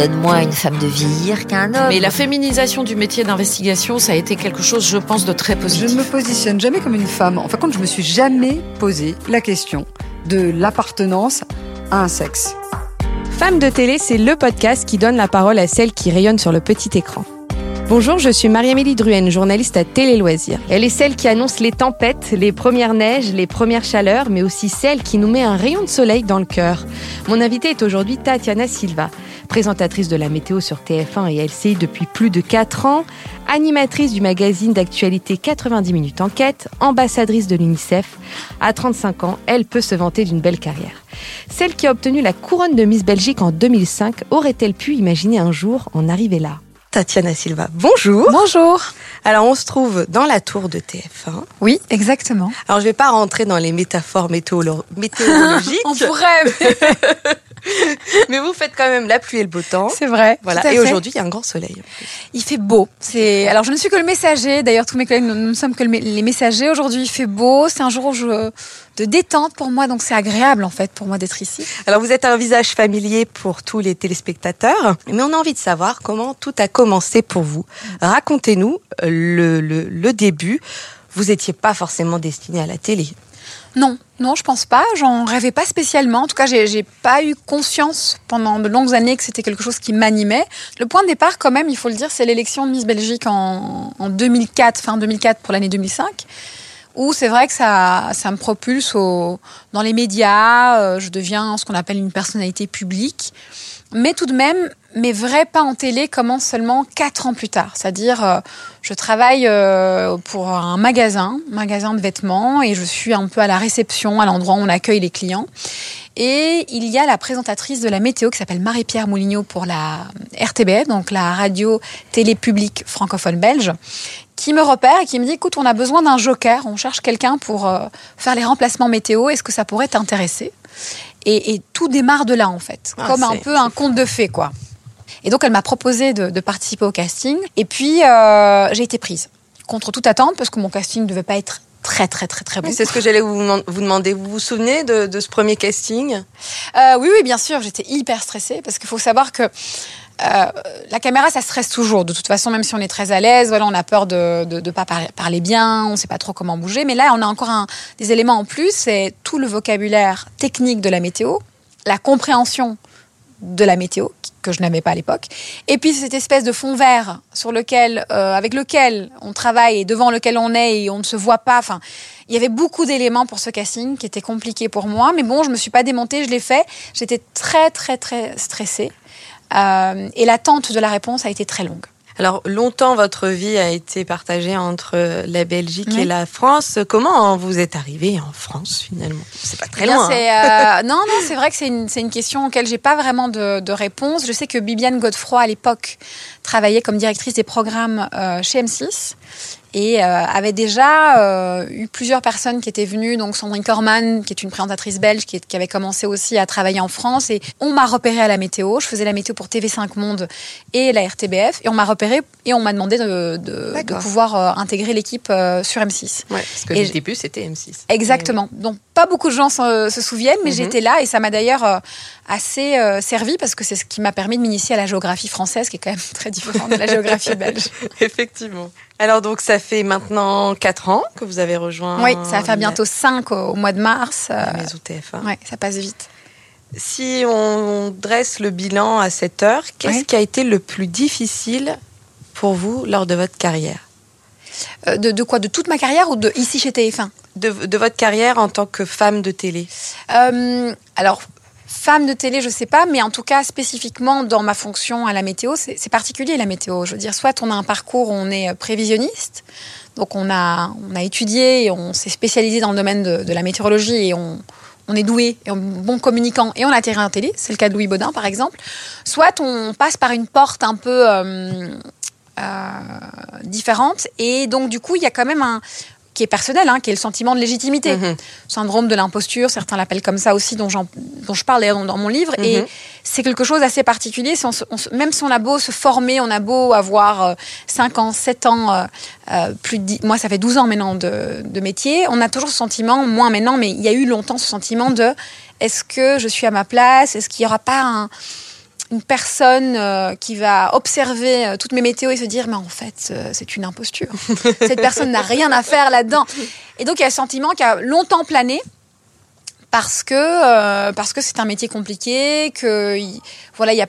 donne moins à une femme de vieillir qu'à un homme. Mais la féminisation du métier d'investigation, ça a été quelque chose, je pense, de très Je positif. ne me positionne jamais comme une femme. En fin de compte, je me suis jamais posé la question de l'appartenance à un sexe. Femmes de télé, c'est le podcast qui donne la parole à celles qui rayonnent sur le petit écran. Bonjour, je suis Marie-Amélie Druenne, journaliste à Télé Loisirs. Elle est celle qui annonce les tempêtes, les premières neiges, les premières chaleurs, mais aussi celle qui nous met un rayon de soleil dans le cœur. Mon invitée est aujourd'hui Tatiana Silva, présentatrice de la météo sur TF1 et LCI depuis plus de 4 ans, animatrice du magazine d'actualité 90 minutes enquête, ambassadrice de l'UNICEF. À 35 ans, elle peut se vanter d'une belle carrière. Celle qui a obtenu la couronne de Miss Belgique en 2005 aurait-elle pu imaginer un jour en arriver là? Tatiana Silva, bonjour. Bonjour. Alors on se trouve dans la tour de TF1. Oui, exactement. Alors je vais pas rentrer dans les métaphores météorologiques, On pourrait, mais mais vous faites quand même la pluie et le beau temps. c'est vrai. Voilà. Et aujourd'hui il y a un grand soleil. il fait beau. C'est alors je ne suis que le messager. D'ailleurs, tous mes collègues, nous, ne sommes que le les messagers. Aujourd'hui, il fait beau. C'est un jour où je- de détente pour moi, donc c'est agréable en fait pour moi d'être ici. Alors vous êtes un visage familier pour tous les téléspectateurs, mais on a envie de savoir comment tout a commencé pour vous. Racontez-nous euh, le, le, le début. Vous étiez pas forcément destiné à la télé. Non, non, je pense pas. J'en rêvais pas spécialement. En tout cas, j'ai pas eu conscience pendant de longues années que c'était quelque chose qui m'animait. Le point de départ, quand même, il faut le dire, c'est l'élection de Miss Belgique en, en 2004, fin 2004 pour l'année 2005. Où c'est vrai que ça, ça me propulse au, dans les médias, euh, je deviens ce qu'on appelle une personnalité publique. Mais tout de même, mes vrais pas en télé commencent seulement quatre ans plus tard. C'est-à-dire, euh, je travaille euh, pour un magasin, magasin de vêtements, et je suis un peu à la réception, à l'endroit où on accueille les clients. Et il y a la présentatrice de la météo qui s'appelle Marie-Pierre Moulignot pour la RTBF, donc la radio télé publique francophone belge, qui me repère et qui me dit écoute, on a besoin d'un joker, on cherche quelqu'un pour euh, faire les remplacements météo, est-ce que ça pourrait t'intéresser? Et, et tout démarre de là en fait, Ah, comme un peu un conte de fées quoi. Et donc elle m'a proposé de, de participer au casting et puis euh, j'ai été prise contre toute attente parce que mon casting ne devait pas être très très très très bon. C'est ce que j'allais vous, vous demander. Vous vous souvenez de, de ce premier casting? Euh, oui, oui, bien sûr, j'étais hyper stressée parce qu'il faut savoir que euh, la caméra, ça stresse toujours. De toute façon, même si on est très à l'aise, voilà, on a peur de ne pas par- parler bien, on ne sait pas trop comment bouger. Mais là, on a encore des éléments en plus, c'est tout le vocabulaire technique de la météo, la compréhension de la météo que je n'avais pas à l'époque, et puis cette espèce de fond vert sur lequel, euh, avec lequel on travaille et devant lequel on est et on ne se voit pas. Enfin, il y avait beaucoup d'éléments pour ce casting qui étaient compliqués pour moi, mais bon, je me suis pas démontée, je l'ai fait. J'étais très très très stressée et l'attente de la réponse a été très longue. Alors longtemps votre vie a été partagée entre la Belgique Oui. et la France. Comment vous êtes arrivé en France finalement? C'est pas très Eh bien, loin. hein. euh, non, non, c'est vrai que c'est une, c'est une question auquel j'ai pas vraiment de, de réponse. Je sais que Bibiane Godefroy, à l'époque, travaillait comme directrice des programmes euh, chez M6 et euh, avait déjà euh, eu plusieurs personnes qui étaient venues, donc Sandrine Corman, qui est une présentatrice belge, qui, est- qui avait commencé aussi à travailler en France, et on m'a repéré à la météo. Je faisais la météo pour TV5 Monde et la RTBF, et on m'a repéré et on m'a demandé de, de, de pouvoir euh, intégrer l'équipe euh, sur M6. Ouais, parce que Et le début c'était M6. Exactement. Donc pas beaucoup de gens se, se souviennent, mais Mhm. j'étais là et ça m'a d'ailleurs euh, assez euh, servi parce que c'est ce qui m'a permis de m'initier à la géographie française, qui est quand même très différente de la géographie belge. Effectivement. Alors donc ça fait maintenant 4 ans que vous avez rejoint. Oui, ça va faire bientôt 5 au, au mois de mars. euh, la maison TF1. ouais, ça passe vite. Si on dresse le bilan à cette heure, qu'est-ce Oui. qui a été le plus difficile pour vous lors de votre carrière? Euh, de, de quoi? De toute ma carrière ou de ici chez TF1 de, votre carrière en tant que femme de télé Euh, alors, femme de télé, je sais pas, mais en tout cas, spécifiquement dans ma fonction à la météo, c'est particulier la météo. Je veux dire, soit on a un parcours où on est prévisionniste, donc on a, on a étudié et on s'est spécialisé dans le domaine de, la météorologie et on, on est doué et on est bon communicant et on a terrain à la télé, c'est le cas de Louis Baudin par exemple. Soit on passe par une porte un peu euh, euh, différente et donc du coup il y a quand même un qui est personnel, hein, qui est le sentiment de légitimité Mhm. syndrome de l'imposture, certains l'appellent comme ça aussi, dont, dont je parle dans, dans mon livre. Et Mhm. c'est quelque chose d'assez particulier. Si on se- on se- même si on a beau se former, on a beau avoir euh, 5 ans, 7 ans, euh, euh, plus de moi ça fait 12 ans maintenant de, de métier, on a toujours ce sentiment, moins maintenant, mais il y a eu longtemps ce sentiment de est-ce que je suis à ma place? Est-ce qu'il n'y aura pas un une personne euh, qui va observer euh, toutes mes météos et se dire mais en fait euh, c'est une imposture. Cette personne n'a rien à faire là-dedans. Et donc il y a un sentiment qui a longtemps plané parce que parce que c'est un métier compliqué, que il- voilà il y a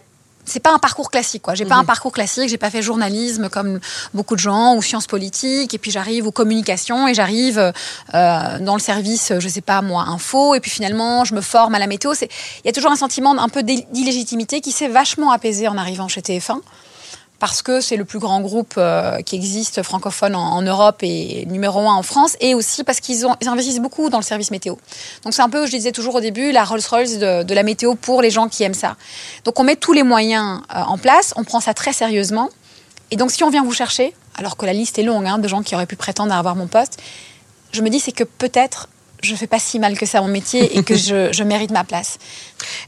c'est pas un parcours classique quoi. J'ai pas un parcours classique, j'ai pas fait journalisme comme beaucoup de gens ou sciences politiques et puis j'arrive aux communications et j'arrive euh, dans le service je sais pas moi info et puis finalement je me forme à la météo. C'est il y a toujours un sentiment un peu d'il- d'illégitimité qui s'est vachement apaisé en arrivant chez TF1 parce que c'est le plus grand groupe euh, qui existe francophone en, Europe et numéro un en France, et aussi parce qu'ils investissent beaucoup dans le service météo. Donc c'est un peu, je disais toujours au début, la Rolls-Royce de, de la météo pour les gens qui aiment ça. Donc on met tous les moyens euh, en place, on prend ça très sérieusement, et donc si on vient vous chercher, alors que la liste est longue hein, de gens qui auraient pu prétendre à avoir mon poste, je me dis c'est que peut-être je fais pas si mal que ça mon métier et que je, je mérite ma place.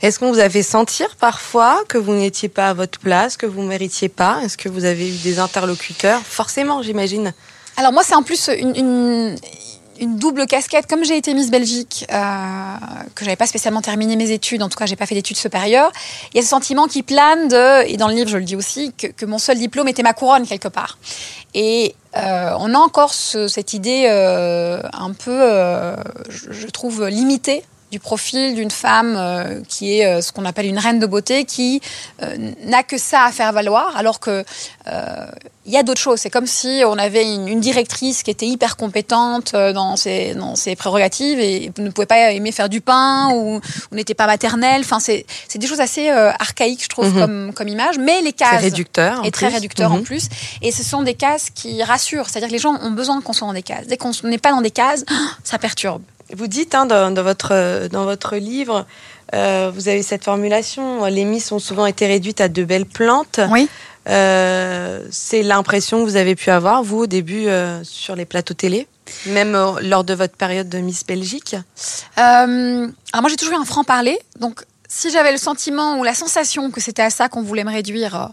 Est-ce qu'on vous a fait sentir parfois que vous n'étiez pas à votre place, que vous ne méritiez pas? Est-ce que vous avez eu des interlocuteurs? Forcément, j'imagine. Alors moi, c'est en plus une, une, une double casquette. Comme j'ai été Miss Belgique, euh, que j'avais pas spécialement terminé mes études, en tout cas, j'ai pas fait d'études supérieures, il y a ce sentiment qui plane de, et dans le livre je le dis aussi, que, que mon seul diplôme était ma couronne quelque part. Et euh, on a encore ce- cette idée euh, un peu, euh, je trouve, limitée du profil d'une femme euh, qui est euh, ce qu'on appelle une reine de beauté, qui euh, n'a que ça à faire valoir, alors que il y a d'autres choses. C'est comme si on avait une, une directrice qui était hyper compétente dans ses, dans ses prérogatives et ne pouvait pas aimer faire du pain ou, ou n'était pas maternelle. Enfin, c'est c'est des choses assez archaïques, je trouve, Mhm. comme, comme image. Mais les C'est cases réducteur. en et très plus. réducteur en Mhm. plus. Et ce sont des cases qui rassurent. C'est-à-dire que les gens ont besoin qu'on soit dans des cases. Dès qu'on n'est pas dans des cases, ça perturbe. Vous dites hein, dans, dans votre, dans votre livre, euh, vous avez cette formulation, les Miss ont souvent été réduites à de belles plantes. Oui. Euh, c'est l'impression que vous avez pu avoir, vous, au début, euh, sur les plateaux télé, même lors de votre période de Miss Belgique? Alors moi j'ai toujours eu un franc parler, donc si j'avais le sentiment ou la sensation que c'était à ça qu'on voulait me réduire,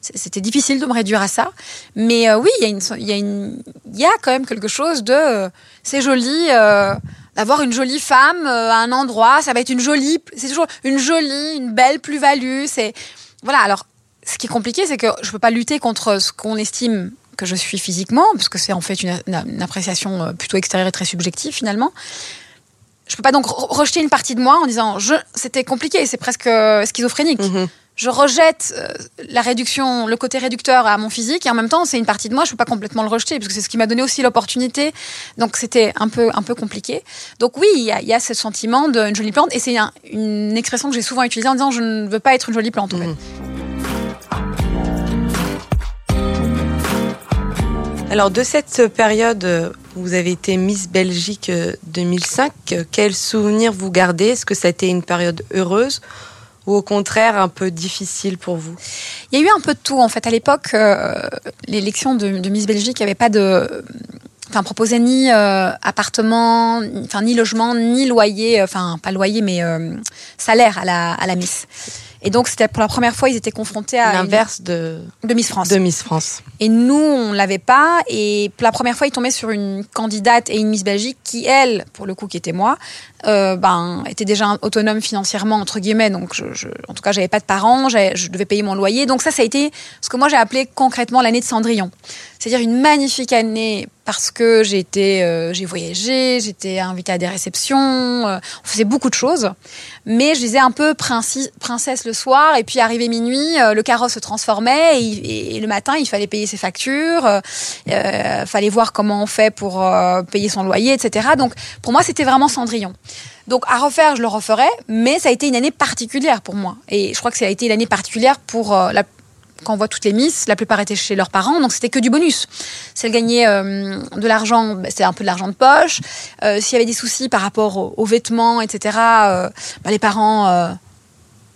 c'était difficile de me réduire à ça. Mais euh, oui, il y, a y, y quand même quelque chose de euh, c'est joli euh, d'avoir une jolie femme euh, à un endroit, ça va être une jolie, c'est toujours une jolie, une belle plus-value. C'est voilà. Alors ce qui est compliqué, c'est que je peux pas lutter contre ce qu'on estime que je suis physiquement, parce que c'est en fait une, une- appréciation euh, plutôt extérieure et très subjective finalement je peux pas donc re- rejeter une partie de moi en disant je c'était compliqué c'est presque euh, schizophrénique Mhm. Je rejette euh, la réduction le côté réducteur à mon physique et en même temps c'est une partie de moi je peux pas complètement le rejeter parce que c'est ce qui m'a donné aussi l'opportunité donc c'était un peu un peu compliqué donc oui il y a, ce sentiment d'une jolie plante et c'est un- une expression que j'ai souvent utilisée en disant je ne veux pas être une jolie plante. Mhm. Alors, de cette période où vous avez été Miss Belgique euh, 2005, euh, quel souvenir vous gardez? Est-ce que ça a été une période heureuse? Ou au contraire un peu difficile pour vous? Il y a eu un peu de tout en fait. À l'époque, euh, l'élection de, de Miss Belgique, il n'y avait pas de. Enfin, proposait ni euh, appartement, enfin ni logement, ni loyer, euh, enfin pas loyer, mais euh, salaire à la, à la Miss. Et donc c'était pour la première fois, ils étaient confrontés à une- L'inverse de, de Miss France. de Miss France. Et nous, on l'avait pas. Et pour la première fois, ils tombaient sur une candidate et une Miss Belgique qui, elle, pour le coup, qui était moi, euh, ben, était déjà autonome financièrement entre guillemets. Donc, je, je- en tout cas, j'avais pas de parents, je devais payer mon loyer. Donc ça, ça a été ce que moi j'ai appelé concrètement l'année de Cendrillon. C'est-à-dire une magnifique année parce que j'ai été, euh, j'ai voyagé, j'étais invitée à des réceptions, euh, on faisait beaucoup de choses. Mais je disais un peu princesse le soir, et puis arrivé minuit, euh, le carrosse se transformait, et, le matin, il fallait payer ses factures, euh, euh, fallait voir comment on fait pour euh, payer son loyer, etc. Donc pour moi, c'était vraiment Cendrillon. Donc à refaire, je le referais, mais ça a été une année particulière pour moi. Et je crois que ça a été une année particulière pour la quand on voit toutes les Miss, la plupart étaient chez leurs parents, donc c'était que du bonus. Si elles gagnaient euh, de l'argent, bah, c'était un peu de l'argent de poche. Euh, S'il y avait des soucis par rapport aux, aux vêtements, etc., euh, bah, les parents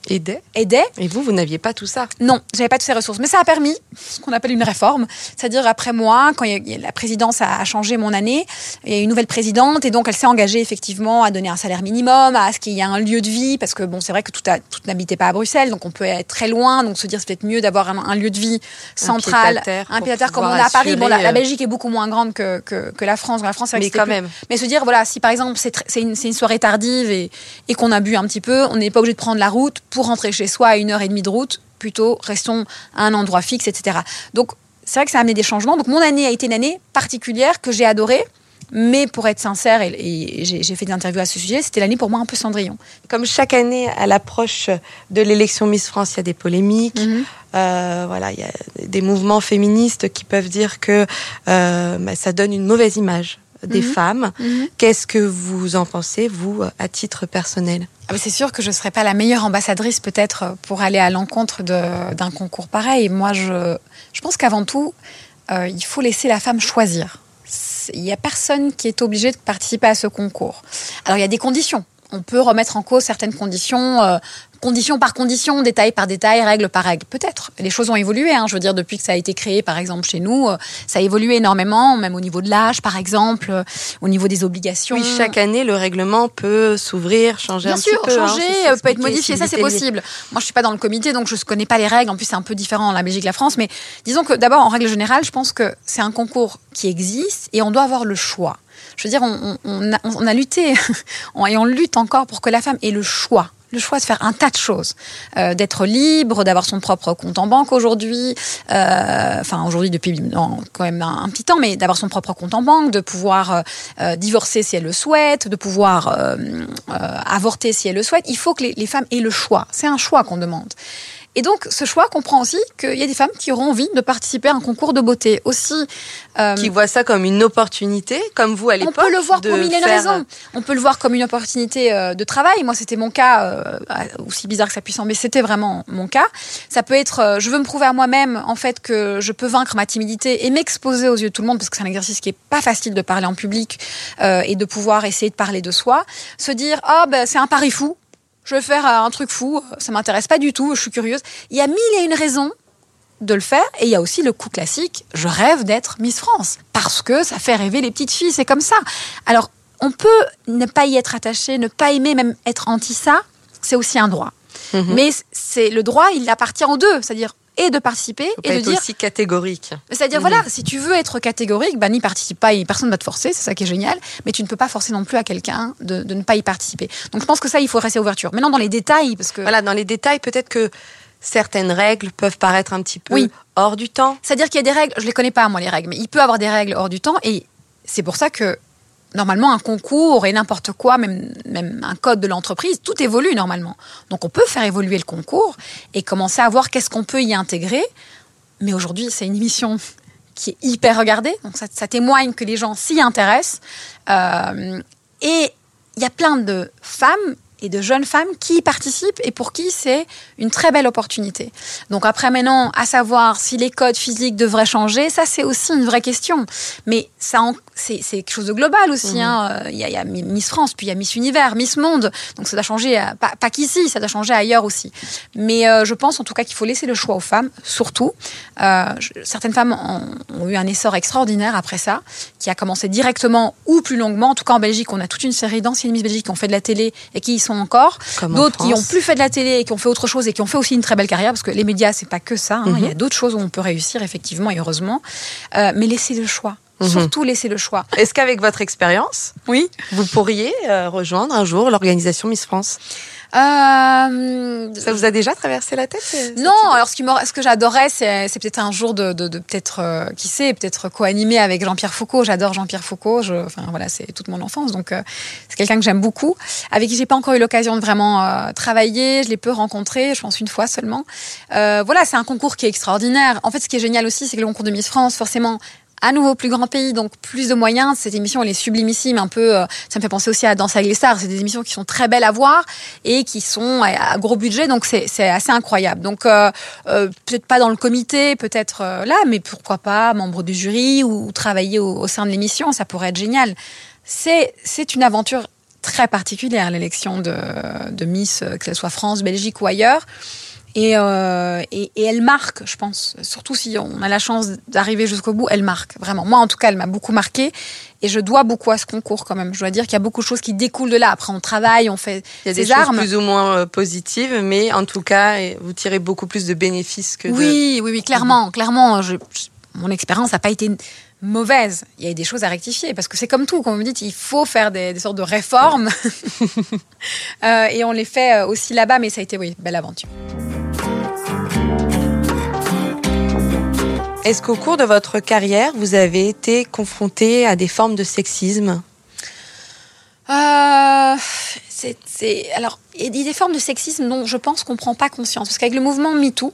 Aider. aidaient. Et vous, vous n'aviez pas tout ça. Non, j'avais pas toutes ces ressources, mais ça a permis ce qu'on appelle une réforme, c'est-à-dire après moi, quand la présidence a changé mon année, il y a une nouvelle présidente et donc elle s'est engagée effectivement à donner un salaire minimum, à ce qu'il y ait un lieu de vie, parce que bon, c'est vrai que tout, tout n'habitait pas à Bruxelles, donc on peut être très loin, donc se dire c'est peut-être mieux d'avoir un, un lieu de vie central, un pour pied-à-terre comme on a à Paris. Bon, la, euh, Belgique est beaucoup moins grande que, que, que la France. La France, Mais quand plus- même. mais se dire, voilà, si par exemple une, c'est une soirée tardive et, et qu'on a bu un petit peu, on n'est pas obligé de prendre la route pour rentrer chez soi à une heure et demie de route, plutôt restons à un endroit fixe, etc. Donc c'est vrai que ça a amené des changements. Donc mon année a été une année particulière que j'ai adorée. Mais pour être sincère, et, j'ai fait des interviews à ce sujet, c'était l'année pour moi un peu Cendrillon. Comme chaque année, à l'approche de l'élection Miss France, il y a des polémiques. Mhm. Euh, voilà, il y a des mouvements féministes qui peuvent dire que euh, bah, ça donne une mauvaise image des mhm. femmes. Mhm. Qu'est-ce que vous en pensez, vous, à titre personnel? Ah bah, C'est sûr que je ne serais pas la meilleure ambassadrice peut-être pour aller à l'encontre d'un concours pareil. Moi, je, je pense qu'avant tout, euh, il faut laisser la femme choisir. Il n'y a personne qui est obligé de participer à ce concours. Alors, il y a des conditions on peut remettre en cause certaines conditions, euh, condition par condition, détail par détail, règle par règle. Peut-être. Les choses ont évolué. Hein. Je veux dire, depuis que ça a été créé, par exemple, chez nous, euh, ça a évolué énormément, même au niveau de l'âge, par exemple, euh, au niveau des obligations. Oui, chaque année, le règlement peut s'ouvrir, changer un petit peu. Bien hein, sûr, changer, peut être modifié. Ça, c'est possible. Moi, je suis pas dans le comité, donc je ne connais pas les règles. En plus, c'est un peu différent en la Belgique, la France. Mais disons que d'abord, en règle générale, je pense que c'est un concours qui existe et on doit avoir le choix. Je veux dire, on, a, lutté et on lutte encore pour que la femme ait le choix le choix de faire un tas de choses, euh, d'être libre, d'avoir son propre compte en banque aujourd'hui, euh, enfin aujourd'hui depuis quand même un, petit temps, mais d'avoir son propre compte en banque, de pouvoir euh, divorcer si elle le souhaite, de pouvoir avorter si elle le souhaite. Il faut que les femmes aient le choix. C'est un choix qu'on demande. Et donc, ce choix comprend aussi qu'il y a des femmes qui auront envie de participer à un concours de beauté aussi. Euh, qui voient ça comme une opportunité, comme vous à l'époque. On peut le voir pour mille et raisons. On peut le voir comme une opportunité euh, de travail. Moi, c'était mon cas, euh, aussi bizarre que ça puisse sembler, c'était vraiment mon cas. Ça peut être, je veux me prouver à moi-même, en fait, que je peux vaincre ma timidité et m'exposer aux yeux de tout le monde, parce que c'est un exercice qui est pas facile de parler en public et de pouvoir essayer de parler de soi. Se dire, ah, ben, c'est un pari fou je vais faire euh, un truc fou, ça m'intéresse pas du tout, je suis curieuse. Il y a mille et une raisons de le faire. Et il y a aussi le coup classique, je rêve d'être Miss France. Parce que ça fait rêver les petites filles, c'est comme ça. Alors, on peut ne pas y être attaché, ne pas aimer, même être anti ça, c'est aussi un droit. Mhm. Mais c'est le droit, il appartient aux deux. C'est-à-dire, et de participer et de dire aussi catégorique. C'est-à-dire voilà, si tu veux être catégorique, bah n'y participe pas et personne va te forcer, c'est ça qui est génial. Mais tu ne peux pas forcer non plus à quelqu'un de, ne pas y participer. Donc je pense que ça, il faut rester ouverture. Maintenant dans les détails, parce que voilà, dans les détails, peut-être que certaines règles peuvent paraître un petit peu oui. hors du temps. C'est-à-dire qu'il y a des règles, je les connais pas moi les règles, mais il peut avoir des règles hors du temps et c'est pour ça que normalement un concours et n'importe quoi, même, même un code de l'entreprise, tout évolue normalement. Donc on peut faire évoluer le concours et commencer à voir qu'est-ce qu'on peut y intégrer. Mais aujourd'hui, c'est une émission qui est hyper regardée, donc ça, témoigne que les gens s'y intéressent. Euh, et il y a plein de femmes et de jeunes femmes qui y participent et pour qui c'est une très belle opportunité. Donc après maintenant, à savoir si les codes physiques devraient changer, ça c'est aussi une vraie question. Mais ça, c'est quelque chose de global aussi. Mhm. Hein. Il, y a, Miss France, puis il y a Miss Univers, Miss Monde. Donc ça doit changer, pas, pas qu'ici, ça doit changer ailleurs aussi. Mais euh, je pense en tout cas qu'il faut laisser le choix aux femmes, surtout. Euh, certaines femmes ont, ont, eu un essor extraordinaire après ça, qui a commencé directement ou plus longuement. En tout cas en Belgique, on a toute une série d'anciennes Miss Belgique qui ont fait de la télé et qui y sont encore. D'autres qui ont plus fait de la télé et qui ont fait autre chose et qui ont fait aussi une très belle carrière, parce que les médias, c'est pas que ça. Hein. Il y a mhm. d'autres choses où on peut réussir, effectivement, et heureusement. Euh, mais laissez le choix. Mhm. Surtout laisser le choix. Est-ce qu'avec votre expérience, oui, vous pourriez euh, rejoindre un jour l'organisation Miss France? Euh, ça vous a déjà traversé la tête Non, alors ce, qui ce que j'adorais, c'est, peut-être un jour de, de, peut-être, euh, qui sait, peut-être co-animer avec Jean-Pierre Foucault. J'adore Jean-Pierre Foucault. Je, enfin voilà, c'est toute mon enfance, donc euh, c'est quelqu'un que j'aime beaucoup, avec qui j'ai pas encore eu l'occasion de vraiment euh, travailler. Je l'ai peu rencontré, je pense une fois seulement. voilà, c'est un concours qui est extraordinaire. En fait, ce qui est génial aussi, c'est que le concours de Miss France, forcément, à nouveau plus grand pays, donc plus de moyens. Cette émission, elle est sublimissime, un peu. Euh, ça me fait penser aussi à Danse avec les stars. C'est des émissions qui sont très belles à voir et qui sont à gros budget, donc c'est assez incroyable. Donc euh, euh, peut-être pas dans le comité, peut-être là, mais pourquoi pas membre du jury ou, travailler au, sein de l'émission, ça pourrait être génial. C'est une aventure très particulière l'élection de, de Miss, que ce soit France, Belgique ou ailleurs. Euh, et, et, elle marque, je pense. Surtout si on a la chance d'arriver jusqu'au bout, elle marque, vraiment. Moi, en tout cas, elle m'a beaucoup marqué. Et je dois beaucoup à ce concours, quand même. Je dois dire qu'il y a beaucoup de choses qui découlent de là. Après, on travaille, on fait Il y a des, choses plus ou moins euh, positives, mais en tout cas, vous tirez beaucoup plus de bénéfices que oui, de... Oui, oui, clairement. Clairement, je, mon expérience n'a pas été mauvaise. Il y a des choses à rectifier parce que c'est comme tout. Comme vous me dites, il faut faire des, des sortes de réformes Euh, et on les fait aussi là-bas. Mais ça a été oui, belle aventure. Est-ce qu'au cours de votre carrière, vous avez été confronté à des formes de sexisme Euh, c'est, alors, il y a des formes de sexisme dont je pense qu'on prend pas conscience. Parce qu'avec le mouvement MeToo,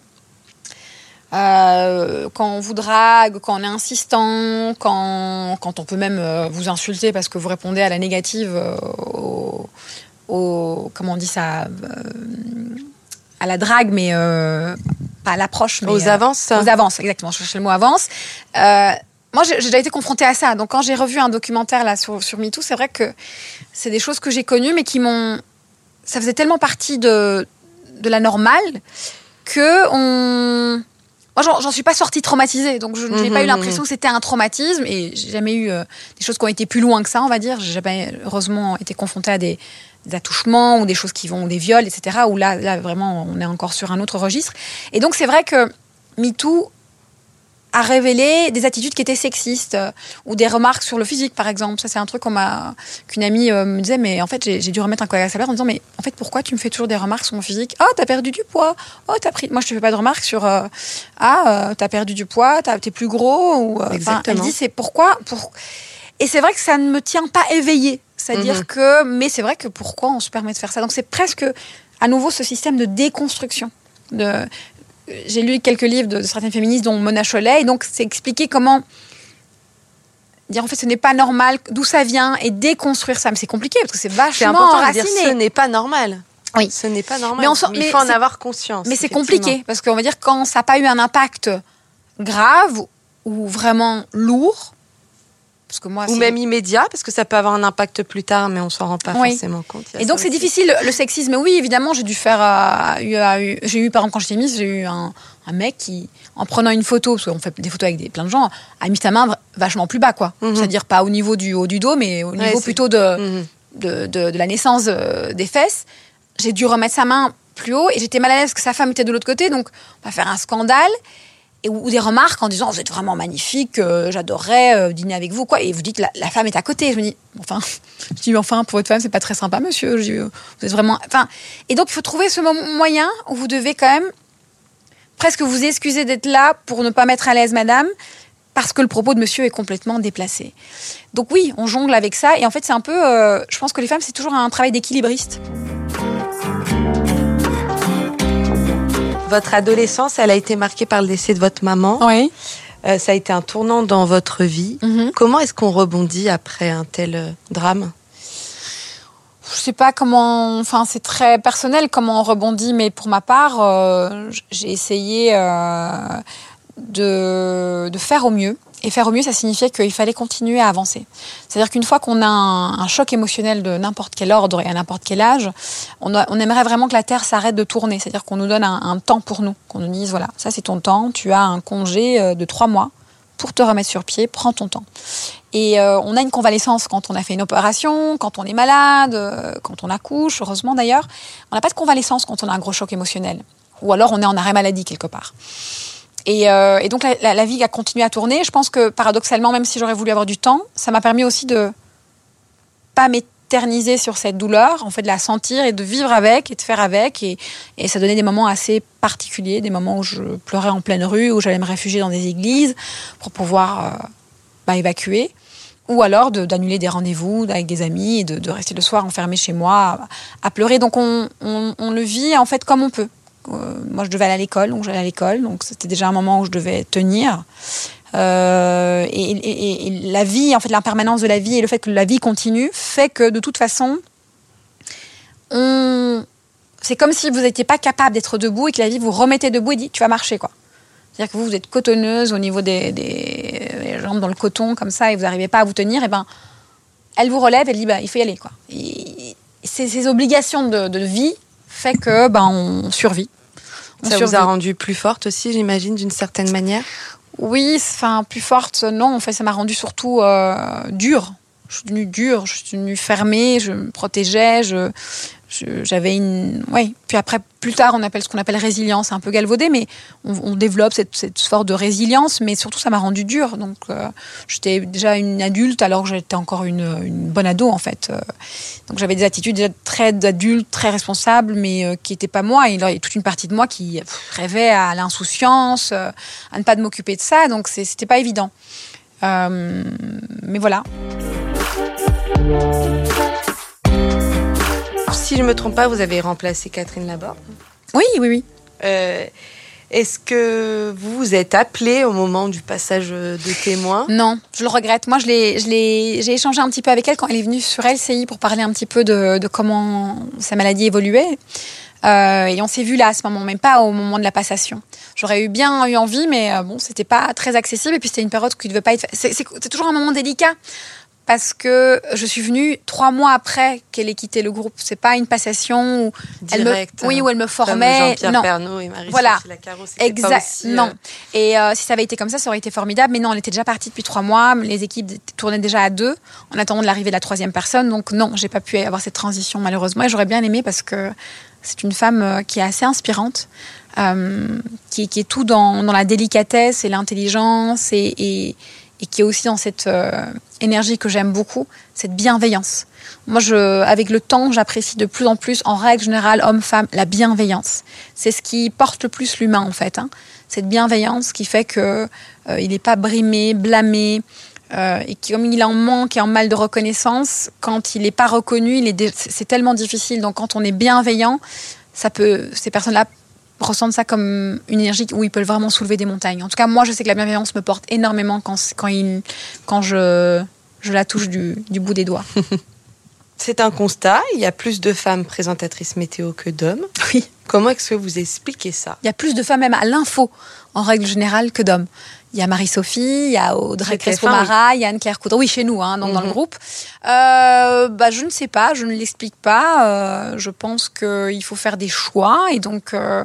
euh, quand on vous drague, quand on est insistant, quand, quand on peut même euh, vous insulter parce que vous répondez à la négative, au, comment on dit ça, à la drague, mais euh, pas à l'approche, mais Aux euh, avances aux avances, exactement. Je cherchais le mot avance. Euh, moi, j'ai j'ai déjà été confrontée à ça. Donc, quand j'ai revu un documentaire là sur, sur MeToo, c'est vrai que c'est des choses que j'ai connues, mais qui m'ont. Ça faisait tellement partie de, de la normale que on. Moi, j'en- suis pas sortie traumatisée, donc je n'ai Mhm, pas eu mhm. l'impression que c'était un traumatisme, et j'ai jamais eu euh, des choses qui ont été plus loin que ça, on va dire. J'ai jamais, heureusement, été confrontée à des, des attouchements ou des choses qui vont, ou des viols, etc. Où là, là, vraiment, on est encore sur un autre registre. Et donc, c'est vrai que MeToo a révélé des attitudes qui étaient sexistes euh, ou des remarques sur le physique, par exemple. Ça, c'est un truc qu'on m'a, qu'une amie euh, me disait, mais en fait, j'ai dû remettre un collègue à sa place en disant, mais en fait, pourquoi tu me fais toujours des remarques sur mon physique? Oh, t'as perdu du poids. Oh, t'as pris. Moi, je te fais pas de remarques sur euh, Ah, t'as perdu du poids, t'es plus gros. Ou, Exactement. Elle dit, c'est pourquoi pour... Et c'est vrai que ça ne me tient pas éveillée. C'est-à-dire Mhm. que, mais c'est vrai que pourquoi on se permet de faire ça? Donc, c'est presque à nouveau ce système de déconstruction. De, j'ai lu quelques livres de, de certaines féministes, dont Mona Chollet, et donc c'est expliquer comment dire en fait ce n'est pas normal, d'où ça vient, et déconstruire ça. Mais c'est compliqué parce que c'est vachement important de dire enraciné. ce n'est pas normal. Oui. Ce n'est pas normal. Mais on s'en- il mais faut en avoir conscience. Mais c'est compliqué parce qu'on va dire quand ça n'a pas eu un impact grave ou vraiment lourd, parce que moi Ou même immédiat, parce que ça peut avoir un impact plus tard, mais on s'en rend pas Oui. forcément compte. Et donc c'est difficile le sexisme. Oui, évidemment, j'ai dû faire. euh, eu- euh, eu- j'ai eu par exemple quand j'étais Miss, j'ai eu un, un mec qui, en prenant une photo, parce qu'on fait des photos avec des, plein de gens, a mis sa main vachement plus bas, quoi. Mhm. C'est-à-dire pas au niveau du haut du dos, mais au niveau plutôt de, Mhm. de, de- de la naissance euh, des fesses. J'ai dû remettre sa main plus haut et j'étais mal à l'aise parce que sa femme était de l'autre côté, donc on va faire un scandale. Et, ou, des remarques en disant vous êtes vraiment magnifique, euh, j'adorerais euh, dîner avec vous quoi. Et vous dites la, la femme est à côté. Je me dis enfin, je dis enfin pour votre femme c'est pas très sympa monsieur. Je euh, vous êtes vraiment enfin. Et donc il faut trouver ce moyen où vous devez quand même presque vous excuser d'être là pour ne pas mettre à l'aise madame parce que le propos de monsieur est complètement déplacé. Donc oui, on jongle avec ça et en fait c'est un peu, je pense que les femmes c'est toujours un travail d'équilibriste. Votre adolescence, elle a été marquée par le décès de votre maman. Oui. Euh, ça a été un tournant dans votre vie. Comment est-ce qu'on rebondit après un tel euh, drame? Je sais pas comment, enfin c'est très personnel comment on rebondit, mais pour ma part, euh, j'ai essayé euh, de, faire au mieux. Et faire au mieux, ça signifiait qu'il fallait continuer à avancer. C'est-à-dire qu'une fois qu'on a un, choc émotionnel de n'importe quel ordre et à n'importe quel âge, on, aimerait vraiment que la Terre s'arrête de tourner. C'est-à-dire qu'on nous donne un, un temps pour nous, qu'on nous dise voilà, ça c'est ton temps, tu as un congé euh, de trois mois pour te remettre sur pied, prends ton temps. Et euh, on a une convalescence quand on a fait une opération, quand on est malade, euh, quand on accouche, heureusement d'ailleurs. On n'a pas de convalescence quand on a un gros choc émotionnel. Ou alors on est en arrêt maladie quelque part. Et, euh, et donc la, vie a continué à tourner. Je pense que paradoxalement, même si j'aurais voulu avoir du temps, ça m'a permis aussi de pas m'éterniser sur cette douleur, en fait de la sentir et de vivre avec et de faire avec. Et, ça donnait des moments assez particuliers, des moments où je pleurais en pleine rue, où j'allais me réfugier dans des églises pour pouvoir euh, bah, évacuer. Ou alors d'annuler des rendez-vous avec des amis et de, de rester le soir enfermé chez moi à, pleurer. Donc on, on- on le vit en fait comme on peut. Euh, moi je devais aller à l'école, donc j'allais à l'école, donc c'était déjà un moment où je devais tenir. Euh, et, la vie, en fait, l'impermanence de la vie et le fait que la vie continue fait que de toute façon, on... c'est comme si vous n'étiez pas capable d'être debout et que la vie vous remettait debout et dit tu vas marcher quoi. C'est-à-dire que vous, vous êtes cotonneuse au niveau des, jambes dans le coton comme ça et vous n'arrivez pas à vous tenir, et ben elle vous relève, elle dit bah il faut y aller quoi. Ces, obligations de vie fait que ben on survit. On Ça vous a rendu plus forte aussi, j'imagine, d'une certaine manière Oui, enfin plus forte, non. En fait, ça m'a rendue surtout euh, dure. Je suis devenue dure, je suis devenue fermée, je me protégeais, je- j'avais une, ouais. Puis après, plus tard, on appelle ce qu'on appelle résilience, un peu galvaudé, mais on, développe cette, cette forme de résilience, mais surtout, ça m'a rendu dur. Donc, euh, j'étais déjà une adulte alors que j'étais encore une, bonne ado, en fait. Euh, Donc, j'avais des attitudes déjà très d'adulte, très responsable, mais euh, qui n'étaient pas moi. Et il y a toute une partie de moi qui rêvait à l'insouciance, à ne pas m'occuper de ça. Donc, c'était pas évident. Mais voilà. Si je me trompe pas, vous avez remplacé Catherine Laborde. Oui, oui, oui. Euh, Est-ce que vous vous êtes appelé au moment du passage de témoin? Non, je le regrette. Moi, je l'ai, je l'ai, j'ai échangé un petit peu avec elle quand elle est venue sur LCI pour parler un petit peu de, de comment sa maladie évoluait. Euh, et on s'est vu là à ce moment, même pas au moment de la passation. J'aurais eu bien eu envie, mais euh, bon, c'était pas très accessible. Et puis c'était une période qui ne devait pas être. C'est, c'est- c'est toujours un moment délicat parce que je suis venue trois mois après qu'elle ait quitté le groupe. C'est pas une passation où elle Direct, me, oui, hein, où elle me formait. Jean-Pierre Non, Pernaut et Marie Voilà. Lacaro, c'était pas Exact. euh, Non. Et euh, si ça avait été comme ça, ça aurait été formidable. Mais non, elle était déjà partie depuis trois mois. Les équipes tournaient déjà à deux en attendant de l'arrivée de la troisième personne. Donc non, j'ai pas pu avoir cette transition malheureusement. Et j'aurais bien aimé parce que c'est une femme euh, qui est assez inspirante, euh, qui, qui est tout dans, dans la délicatesse et l'intelligence et, et, et qui est aussi dans cette euh, énergie que j'aime beaucoup, cette bienveillance. Moi, avec le temps, j'apprécie de plus en plus, en règle générale, homme-femme, la bienveillance. C'est ce qui porte le plus l'humain, en fait. hein. Cette bienveillance qui fait que euh, il n'est pas brimé, blâmé, euh, et comme il en manque et en mal de reconnaissance, quand il n'est pas reconnu, il est c'est tellement difficile. Donc, quand on est bienveillant, ça peut, ces personnes-là ressentent ça comme une énergie où ils peuvent vraiment soulever des montagnes. En tout cas, moi, je sais que la bienveillance me porte énormément quand, quand, il, quand je, je la touche du, du bout des doigts. C'est un constat, il y a plus de femmes présentatrices météo que d'hommes. Oui. Comment est-ce que vous expliquez ça? Il y a plus de femmes même à l'info, en règle générale, que d'hommes. Il y a Marie-Sophie, il y a Audrey Crespo-Mara, il y a Anne-Claire Coudreau. Oui, chez nous, hein, dans le Mhm. groupe. Euh, bah, je ne sais pas, je ne l'explique pas. Euh, je pense qu'il faut faire des choix. Et donc, euh,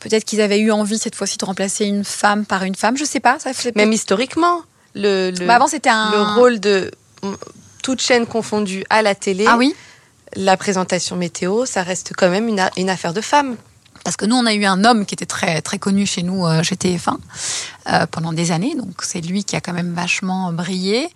peut-être qu'ils avaient eu envie cette fois-ci de remplacer une femme par une femme. Je ne sais pas. Ça fait Même historiquement, le, le, Bah, avant, c'était un... le rôle de toute chaîne confondue à la télé, Ah oui la présentation météo, ça reste quand même une, affaire de femmes. Parce que nous, on a eu un homme qui était très, très connu chez nous, euh, chez TF1, euh, pendant des années. Donc, c'est lui qui a quand même vachement brillé.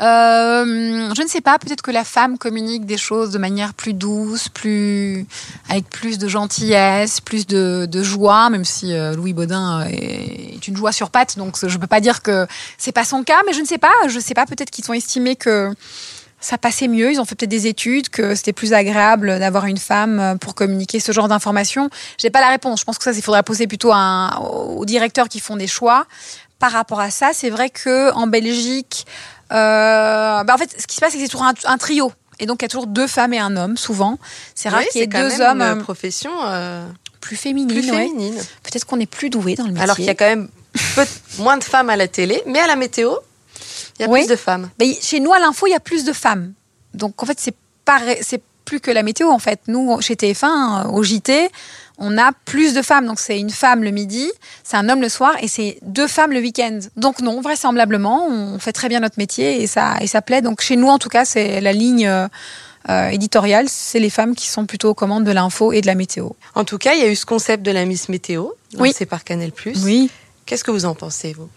Euh, je ne sais pas, peut-être que la femme communique des choses de manière plus douce, plus, avec plus de gentillesse, plus de, de joie, même si euh, Louis Baudin est, est une joie sur pattes. Donc, je ne peux pas dire que c'est pas son cas, mais je ne sais pas. Je ne sais pas, peut-être qu'ils ont estimé que ça passait mieux. Ils ont fait peut-être des études, que c'était plus agréable d'avoir une femme euh, pour communiquer ce genre d'informations. J'ai pas la réponse. Je pense que ça, il faudrait poser plutôt un- aux directeurs qui font des choix. Par rapport à ça, c'est vrai que en Belgique, euh, bah en fait, ce qui se passe, c'est que c'est toujours un, un trio. Et donc, il y a toujours deux femmes et un homme, souvent. C'est rare Oui, qu'il y ait quand deux même hommes une euh, profession euh, plus féminines. plus ouais. féminine. Peut-être qu'on est plus doué dans le métier. Alors qu'il y a quand même peu, moins de femmes à la télé, mais à la météo, il y a Oui. plus de femmes. Mais chez nous, à l'info, il y a plus de femmes. Donc, en fait, c'est pas, c'est plus que la météo, en fait. Nous, chez TF1, euh, au JT, on a plus de femmes. Donc, c'est une femme le midi, c'est un homme le soir et c'est deux femmes le week-end. Donc, non, vraisemblablement, on fait très bien notre métier et ça, et ça plaît. Donc, chez nous, en tout cas, c'est la ligne euh, euh, éditoriale. C'est les femmes qui sont plutôt aux commandes de l'info et de la météo. En tout cas, il y a eu ce concept de la Miss Météo, Oui. lancé par Canal+. Oui. Qu'est-ce que vous en pensez, vous?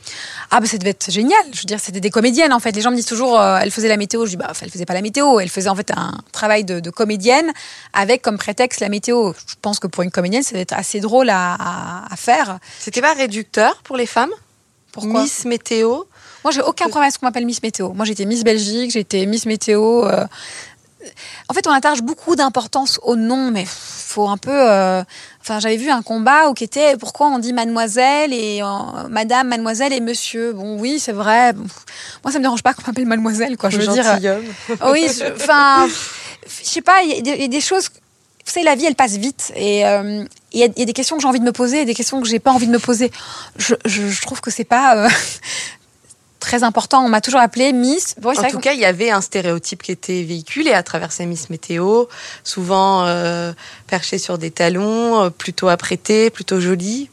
Ah bah ça devait être génial. Je veux dire, c'était des comédiennes en fait. Les gens me disent toujours, euh, elle faisait la météo. Je dis bah enfin, elle faisait pas la météo. Elle faisait en fait un travail de, de comédienne avec comme prétexte la météo. Je pense que pour une comédienne, ça doit être assez drôle à, à- à faire. C'était pas réducteur pour les femmes? Pourquoi? Miss Météo? Moi, j'ai aucun problème à ce qu'on m'appelle Miss Météo. Moi, j'étais Miss Belgique, j'étais Miss Météo. euh. En fait, on attache beaucoup d'importance au nom, mais faut un peu. euh, Enfin, j'avais vu un combat où qui était pourquoi on dit mademoiselle et euh, madame, mademoiselle et monsieur. Bon, oui, c'est vrai. Bon, Moi, ça me dérange pas qu'on m'appelle mademoiselle, quoi. Je veux dire. Gentilhomme. Oui, je- enfin, je sais pas, il y, a des- il y a des choses. Vous savez, la vie, elle passe vite. Et euh, il y, a- il y a des questions que j'ai envie de me poser et des questions que j'ai pas envie de me poser. Je, je- je trouve que c'est pas euh, très important. On m'a toujours appelée Miss. Bon, En tout cas, il y avait un stéréotype qui était véhiculé à travers ces Miss Météo, souvent euh, perché sur des talons, euh, plutôt apprêtés, plutôt jolis.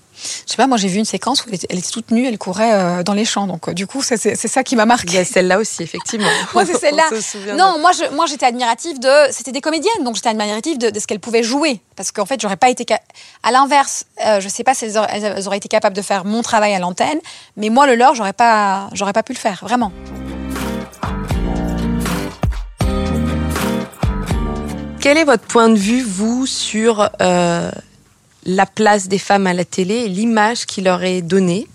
Je sais pas, moi j'ai vu une séquence où elle était, elle était toute nue, elle courait euh, dans les champs. Donc euh, du coup, c'est- ça qui m'a Il y marqué. a celle-là aussi, effectivement. Moi, c'est celle-là. De- Non, moi, je, moi, j'étais admirative de. C'était des comédiennes, donc j'étais admirative de, de ce qu'elles pouvaient jouer, parce qu'en fait, j'aurais pas été. ca- À l'inverse, euh, je sais pas si elles auraient, elles auraient été capables de faire mon travail à l'antenne, mais moi, le leur, j'aurais pas, j'aurais pas pu le faire, vraiment. Quel est votre point de vue, vous, sur euh, la place des femmes à la télé et l'image qui leur est donnée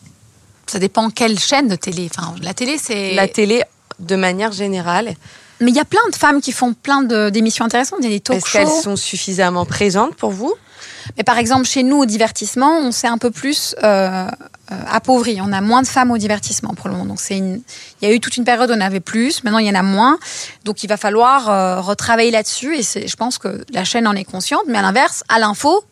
Ça dépend quelle chaîne de télé. Enfin, la télé, c'est. La télé, de manière générale, Mais il y a plein de femmes qui font plein d'émissions intéressantes. Il y a des talk est-ce qu'elles sont suffisamment présentes pour vous Mais par exemple, chez nous, au divertissement, on s'est un peu plus euh, euh, appauvri. On a moins de femmes au divertissement pour le moment. Donc, c'est une... il y a eu toute une période où on avait plus. Maintenant, il y en a moins. Donc, il va falloir euh, retravailler là-dessus. Et je pense que la chaîne en est consciente. Mais à l'inverse, à l'info,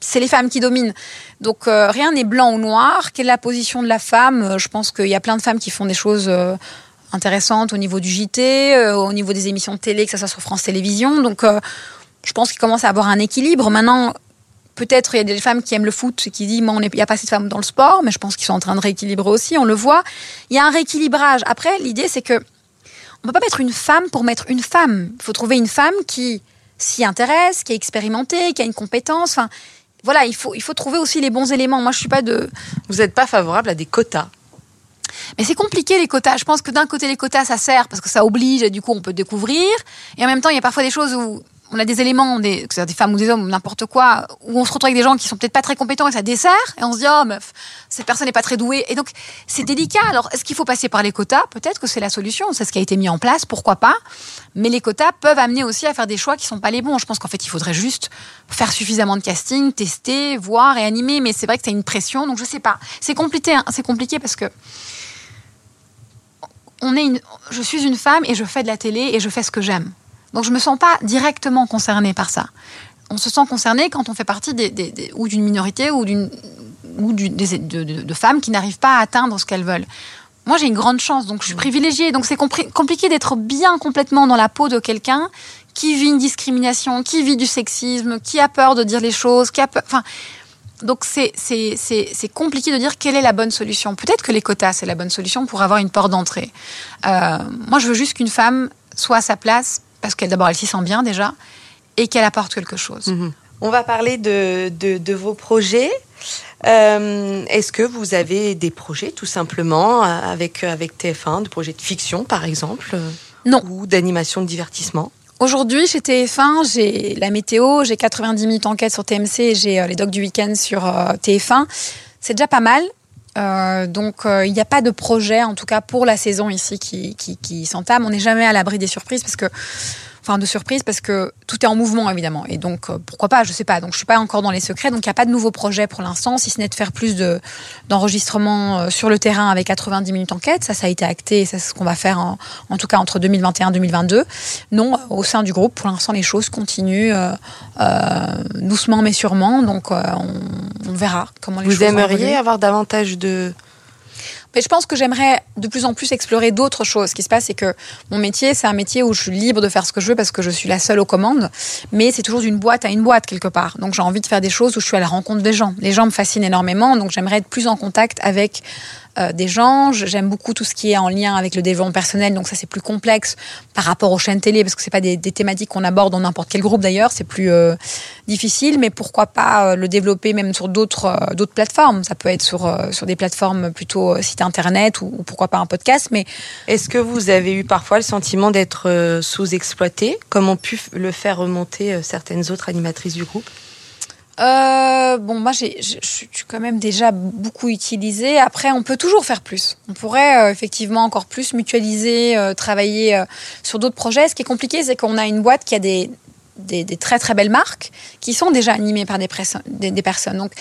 c'est les femmes qui dominent. Donc, euh, rien n'est blanc ou noir. Quelle est la position de la femme? Euh, Je pense qu'il y a plein de femmes qui font des choses. euh, intéressantes au niveau du JT, au niveau des émissions de télé, que ça soit sur France Télévisions. Donc, je pense qu'il commence à avoir un équilibre. Maintenant, peut-être il y a des femmes qui aiment le foot et qui disent il n'y a pas assez de femmes dans le sport, mais je pense qu'ils sont en train de rééquilibrer aussi, on le voit. Il y a un rééquilibrage. Après, l'idée, c'est que on peut pas mettre une femme pour mettre une femme. Il faut trouver une femme qui s'y intéresse, qui est expérimentée, qui a une compétence. Voilà, il faut, il faut trouver aussi les bons éléments. Moi, je suis pas de. Vous n'êtes pas favorable à des quotas Mais c'est compliqué les quotas. Je pense que d'un côté les quotas ça sert parce que ça oblige et du coup on peut découvrir. Et en même temps il y a parfois des choses où on a des éléments, des, des femmes ou des hommes n'importe quoi, où on se retrouve avec des gens qui sont peut-être pas très compétents et ça dessert et on se dit oh meuf cette personne n'est pas très douée et donc c'est délicat. Alors est-ce qu'il faut passer par les quotas? Peut-être que c'est la solution. C'est ce qui a été mis en place. Pourquoi pas Mais les quotas peuvent amener aussi à faire des choix qui sont pas les bons. Je pense qu'en fait il faudrait juste faire suffisamment de casting, tester, voir et animer. Mais c'est vrai que c'est une pression. Donc je sais pas. C'est compliqué. hein. C'est compliqué parce que on est une, je suis une femme et je fais de la télé et je fais ce que j'aime. Donc je me sens pas directement concernée par ça. On se sent concerné quand on fait partie des, des- des- ou d'une minorité ou d'une ou du- des- de, de- de femmes qui n'arrivent pas à atteindre ce qu'elles veulent. Moi, j'ai une grande chance, donc je suis privilégiée. Donc c'est compliqué d'être bien complètement dans la peau de quelqu'un qui vit une discrimination, qui vit du sexisme, qui a peur de dire les choses, qui a peur. Enfin, donc c'est c'est- c'est c'est compliqué de dire quelle est la bonne solution. Peut-être que les quotas c'est la bonne solution pour avoir une porte d'entrée. Euh, moi je veux juste qu'une femme soit à sa place parce qu'elle d'abord elle s'y sent bien déjà et qu'elle apporte quelque chose. On va parler de, de, de vos projets. Euh, Est-ce que vous avez des projets, tout simplement, avec, avec TF1, de projets de fiction, par exemple euh, Non. Ou d'animation de divertissement? Aujourd'hui chez TF1 j'ai la météo, j'ai 90 minutes enquête sur TMC j'ai euh, les docs du week-end sur euh, TF1. C'est déjà pas mal. Euh, donc euh, il n'y a pas de projet en tout cas pour la saison ici qui, qui, qui s'entame. On n'est jamais à l'abri des surprises parce que enfin de surprises parce que tout est en mouvement évidemment. Et donc euh, pourquoi pas je sais pas. Donc je suis pas encore dans les secrets. Donc il n'y a pas de nouveau projet pour l'instant si ce n'est de faire plus de d'enregistrements euh, sur le terrain avec 90 minutes enquête. Ça ça a été acté et ça c'est ce qu'on va faire en, en tout cas entre 2021 et 2022 non au sein du groupe pour l'instant les choses continuent euh, doucement mais sûrement. Donc on, on verra comment les Vous choses vont aimeriez évoluer. avoir davantage de... Mais je pense que j'aimerais de plus en plus explorer d'autres choses. Ce qui se passe, c'est que mon métier, c'est un métier où je suis libre de faire ce que je veux parce que je suis la seule aux commandes. Mais c'est toujours d'une boîte à une boîte quelque part. Donc j'ai envie de faire des choses où je suis à la rencontre des gens. Les gens me fascinent énormément, donc j'aimerais être plus en contact avec euh, des gens. J'aime beaucoup tout ce qui est en lien avec le développement personnel. Donc ça, c'est plus complexe par rapport aux chaînes télé parce que c'est pas des, thématiques qu'on aborde dans n'importe quel groupe d'ailleurs. C'est plus euh, difficile, mais pourquoi pas euh, le développer même sur d'autres euh, d'autres plateformes. Ça peut être sur euh, sur des plateformes plutôt site internet ou, ou pourquoi pas un podcast. Mais Est-ce que vous avez eu parfois le sentiment d'être sous-exploité, comme ont pu le faire remonter certaines autres animatrices du groupe? Euh, bon, moi, je suis quand même déjà beaucoup utilisée. Après, on peut toujours faire plus. On pourrait euh, effectivement encore plus mutualiser, euh, travailler sur d'autres projets. Ce qui est compliqué, c'est qu'on a une boîte qui a des, des, très très belles marques qui sont déjà animées par des, des, des personnes. Donc,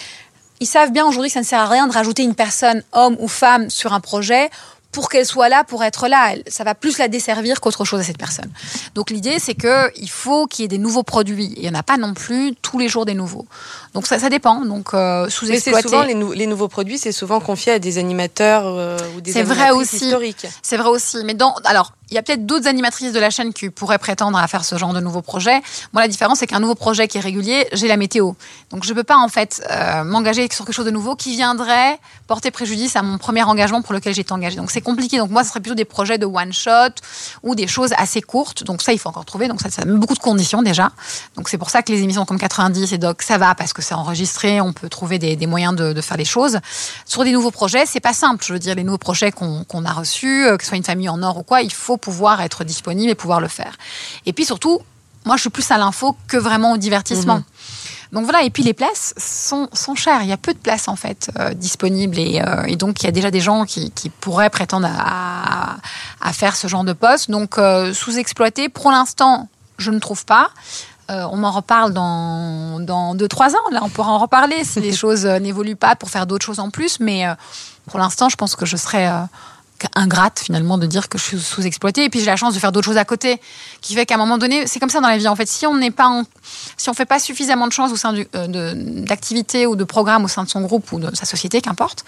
ils savent bien aujourd'hui que ça ne sert à rien de rajouter une personne, homme ou femme, sur un projet pour qu'elle soit là, pour être là. Ça va plus la desservir qu'autre chose à cette personne. Donc l'idée, c'est que il faut qu'il y ait des nouveaux produits. Il n'y en a pas non plus tous les jours des nouveaux. Donc ça, ça dépend. Donc euh, Mais sous-exploité. souvent les, nou- les nouveaux produits, c'est souvent confié à des animateurs euh, ou des vrai animatrices aussi. historiques. C'est vrai aussi. Mais dans, alors, il y a peut-être d'autres animatrices de la chaîne qui pourraient prétendre à faire ce genre de nouveaux projets. Moi, la différence, c'est qu'un nouveau projet qui est régulier, j'ai la météo. Donc, je ne peux pas, en fait, euh, m'engager sur quelque chose de nouveau qui viendrait porter préjudice à mon premier engagement pour lequel j'étais engagée. Donc, c'est compliqué. Donc, moi, ce serait plutôt des projets de one-shot ou des choses assez courtes. Donc, ça, il faut encore trouver. Donc, ça, ça met beaucoup de conditions déjà. Donc, c'est pour ça que les émissions comme 90 et Doc, ça va parce que c'est enregistré. On peut trouver des, des moyens de, de faire les choses. Sur des nouveaux projets, c'est pas simple. Je veux dire, les nouveaux projets qu'on a reçus, euh, que ce soit une famille en or ou quoi, il faut pouvoir être disponible et pouvoir le faire. Et puis surtout, moi, je suis plus à l'info que vraiment au divertissement. Mhm. Donc voilà, et puis les places sont, sont chères. Il y a peu de places en fait euh, disponibles et, euh, et donc il y a déjà des gens qui, qui pourraient prétendre à, à faire ce genre de poste. Donc euh, sous-exploité, pour l'instant, je ne trouve pas. Euh, on en reparle dans, dans deux, trois ans. Là, on pourra en reparler si les choses euh, n'évoluent pas pour faire d'autres choses en plus. Mais euh, pour l'instant, je pense que je serais euh, ingrate finalement de dire que je suis sous-exploitée. Et puis j'ai la chance de faire d'autres choses à côté, qui fait qu'à un moment donné, c'est comme ça dans la vie. En fait, si on n'est pas, en- si on fait pas suffisamment de choses au sein d'activités ou de programmes au sein de son groupe ou de sa société, qu'importe,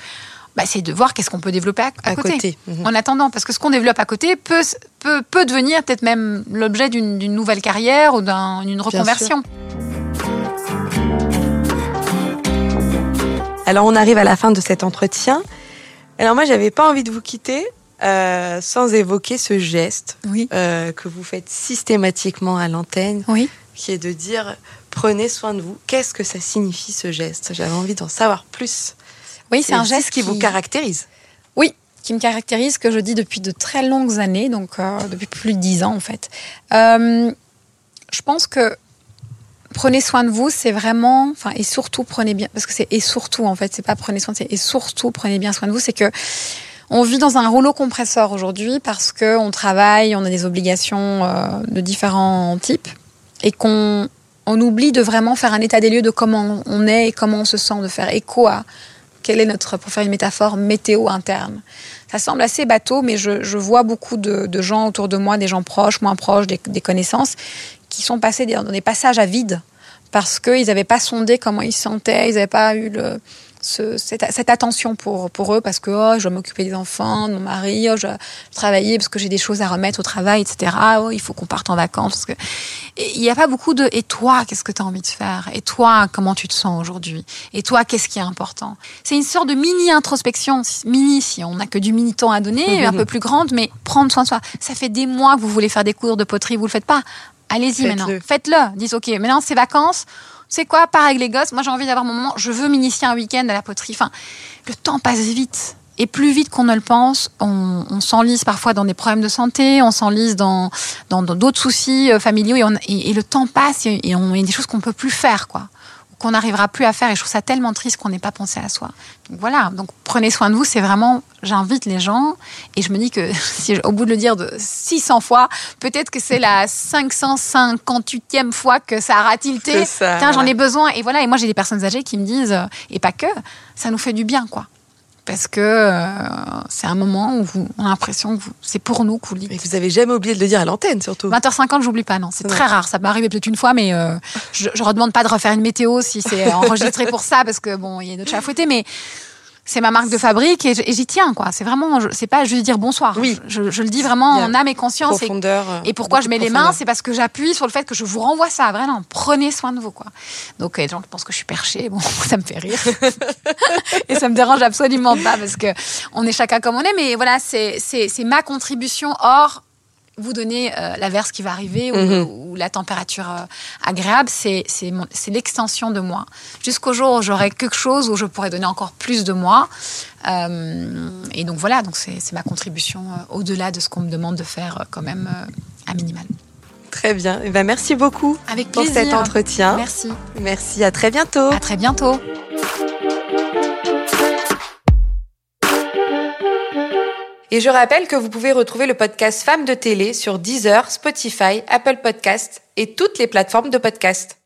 bah, c'est de voir qu'est-ce qu'on peut développer à, à À côté. côté. Mhm. En attendant, parce que ce qu'on développe à côté peut, peut, peut devenir peut-être même l'objet d'une nouvelle carrière ou d'un- d'une reconversion. Alors on arrive à la fin de cet entretien. Alors moi j'avais pas envie de vous quitter euh, sans évoquer ce geste Oui. euh, que vous faites systématiquement à l'antenne, Oui. qui est de dire prenez soin de vous. Qu'est-ce que ça signifie ce geste? J'avais envie d'en savoir plus. Oui, c'est un geste qui vous caractérise. Qui me caractérise, que je dis depuis de très longues années, donc euh, depuis plus de dix ans en fait. Euh, je pense que prenez soin de vous, c'est vraiment, enfin et surtout prenez bien, parce que c'est et surtout en fait, c'est pas prenez soin, c'est et surtout prenez bien soin de vous, c'est que on vit dans un rouleau compresseur aujourd'hui parce que on travaille, on a des obligations euh, de différents types et qu'on on oublie de vraiment faire un état des lieux de comment on est et comment on se sent, de faire écho à quelle est notre, pour faire une métaphore, météo interne. Ça semble assez bateau, mais je, vois beaucoup de, de gens autour de moi, des gens proches, moins proches, des, des connaissances, qui sont passés dans des passages à vide parce qu'ils n'avaient pas sondé comment ils se sentaient, ils n'avaient pas eu le, ce- cette, cette attention pour, pour eux parce que oh, je dois m'occuper des enfants, de mon mari, oh, je dois travailler parce que j'ai des choses à remettre au travail, etc. Oh, il faut qu'on parte en vacances. Parce que... Et il n'y a pas beaucoup de et toi, qu'est-ce que tu as envie de faire? Et toi, comment tu te sens aujourd'hui? Et toi, qu'est-ce qui est important? C'est une sorte de mini-introspection, mini si on n'a que du mini-temps à donner, un peu plus grande, mais prendre soin de soi. Ça fait des mois que vous voulez faire des cours de poterie, vous le faites pas. Allez-y Faites-le. maintenant, faites-le. Dites ok, maintenant c'est vacances. C'est quoi, part avec les gosses? Moi, j'ai envie d'avoir mon moment. Je veux m'initier un week-end à la poterie. Enfin, le temps passe vite. Et plus vite qu'on ne le pense, on, s'enlise parfois dans des problèmes de santé, on s'enlise dans d'autres soucis euh, familiaux et, le temps passe et, et on, il y a des choses qu'on peut plus faire, quoi, qu'on n'arrivera plus à faire. Et je trouve ça tellement triste qu'on n'ait pas pensé à soi. Donc voilà. Donc prenez soin de vous. C'est vraiment, j'invite les gens et je me dis que si au bout de le dire de 600 fois, peut-être que c'est la 558e fois que ça aura tilté. C'est ça, Putain, j'en ai besoin. Et voilà. Et moi, j'ai des personnes âgées qui me disent, euh, et pas que, ça nous fait du bien, quoi. Parce que euh, c'est un moment où vous, on a l'impression que c'est pour nous que vous le dites. Et vous avez jamais oublié de le dire à l'antenne surtout. 20h50, j'oublie pas, non. C'est très rare. Ça m'est arrivé peut-être une fois, mais euh, je, je redemande pas de refaire une météo si c'est enregistré pour ça, parce que bon, il y a d'autres chats à fouetter, mais c'est ma marque de fabrique et, j'y tiens, quoi. C'est vraiment, c'est pas juste dire bonsoir. Oui. Je, je le dis vraiment en âme et conscience. Et, Profondeur. euh, et pourquoi je mets les mains, c'est parce que j'appuie sur le fait que je vous renvoie ça. Vraiment, prenez soin de vous, quoi. Donc, euh, les gens pensent que je suis perchée. Bon, ça me fait rire. et ça me dérange absolument pas parce que on est chacun comme on est. Mais voilà, c'est, c'est, c'est ma contribution. Or, vous donner euh, l'averse qui va arriver ou, Mhm. ou la température euh, agréable, c'est, c'est, mon- c'est l'extension de moi. Jusqu'au jour où j'aurai quelque chose où je pourrai donner encore plus de moi. Euh, et donc voilà, donc c'est, c'est ma contribution euh, au-delà de ce qu'on me demande de faire quand même à minimal. Très bien. Eh ben, merci beaucoup Avec pour plaisir. cet entretien. Merci. Merci. À très bientôt. À très bientôt. Et je rappelle que vous pouvez retrouver le podcast Femmes de télé sur Deezer, Spotify, Apple Podcasts et toutes les plateformes de podcast.